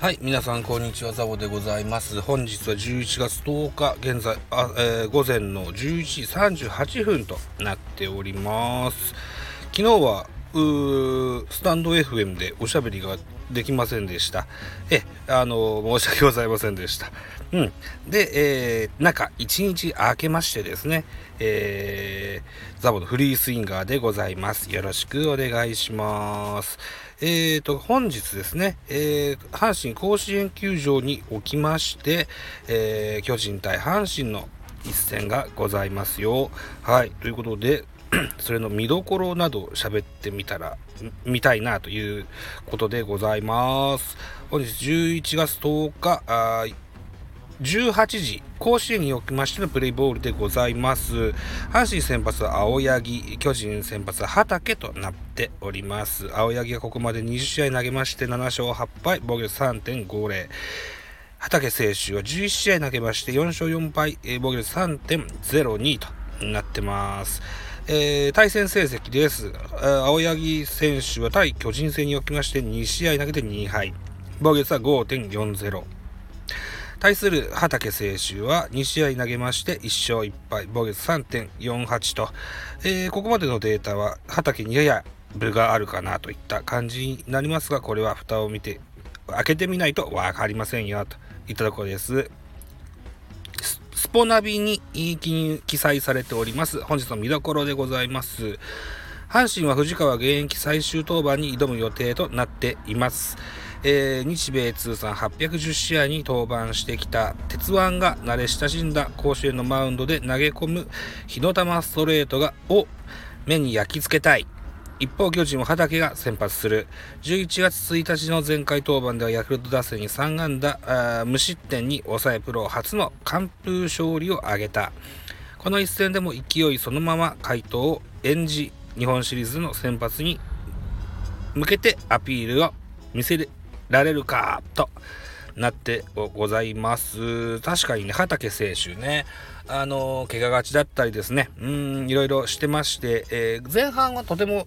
はい、皆さんこんにちは、ザボでございます。本日は11月10日、現在、あえー午前の11時38分となっております。昨日は、うースタンド FM でおしゃべりができませんでした。え、あの、申し訳ございませんでした。うん。で、えー中1日明けましてですね、えーザボのフリースインガーでございます。よろしくお願いします。えーと、本日ですね、えー阪神甲子園球場におきまして、えー巨人対阪神の一戦がございますよ。はい、ということで、それの見どころなど喋ってみたら、みたいなということでございます。本日11月10日、あ18時、甲子園におきましてのプレイボールでございます。阪神先発は青柳、巨人先発は畑となっております。青柳がここまで20試合投げまして7勝8敗、防御率3.50。畑選手は11試合投げまして4勝4敗、防御率3.02となってます。えー対戦成績です。青柳選手は対巨人戦におきまして2試合投げて2敗。防御率は5.40。対する畑選手は2試合投げまして1勝1敗、防御率3.48と、えーここまでのデータは畑にやや分があるかなといった感じになりますが、これは蓋を見て、開けてみないと分かりませんよといったところです。ポナビに記記載されております本日の見どころでございます。阪神は藤川現役最終登板に挑む予定となっています。えー日米通算810試合に登板してきた鉄腕が慣れ親しんだ甲子園のマウンドで投げ込む火の玉ストレートがを目に焼き付けたい。一方、巨人は畑が先発する。11月1日の前回登板ではヤクルト打線に3安打、無失点に抑えプロ初の完封勝利を挙げた。この一戦でも勢いそのまま回答を演じ、日本シリーズの先発に向けてアピールを見せられるかとなってございます。確かにね、畑選手ね、あの怪我がちだったりですね、うん、いろいろしてまして、えー前半はとても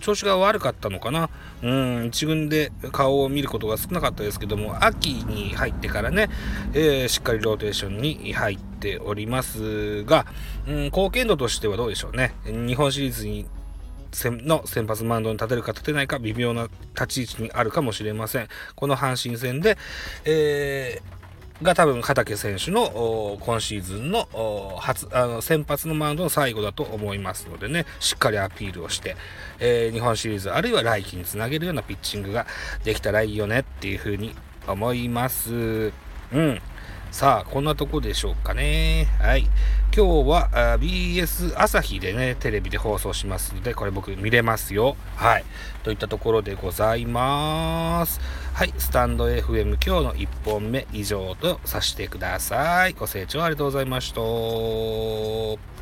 調子が悪かったのかな、うん、一軍で顔を見ることが少なかったですけども、秋に入ってからね、えーしっかりローテーションに入っておりますが、うん、貢献度としてはどうでしょうね。日本シリーズにの先発マウンドに立てるか立てないか微妙な立ち位置にあるかもしれません。この阪神戦で、えーが多分畑選手の今シーズンの初あの先発のマウンドの最後だと思いますのでねしっかりアピールをして、えー日本シリーズあるいは来季につなげるようなピッチングができたらいいよねっていうふうに思います。うんさあ、こんなとこでしょうかね。はい。今日は BS 朝日でね、テレビで放送しますので、これ僕見れますよ。はい。といったところでございます。はい。スタンド FM 今日の1本目以上とさせてください。ご清聴ありがとうございました。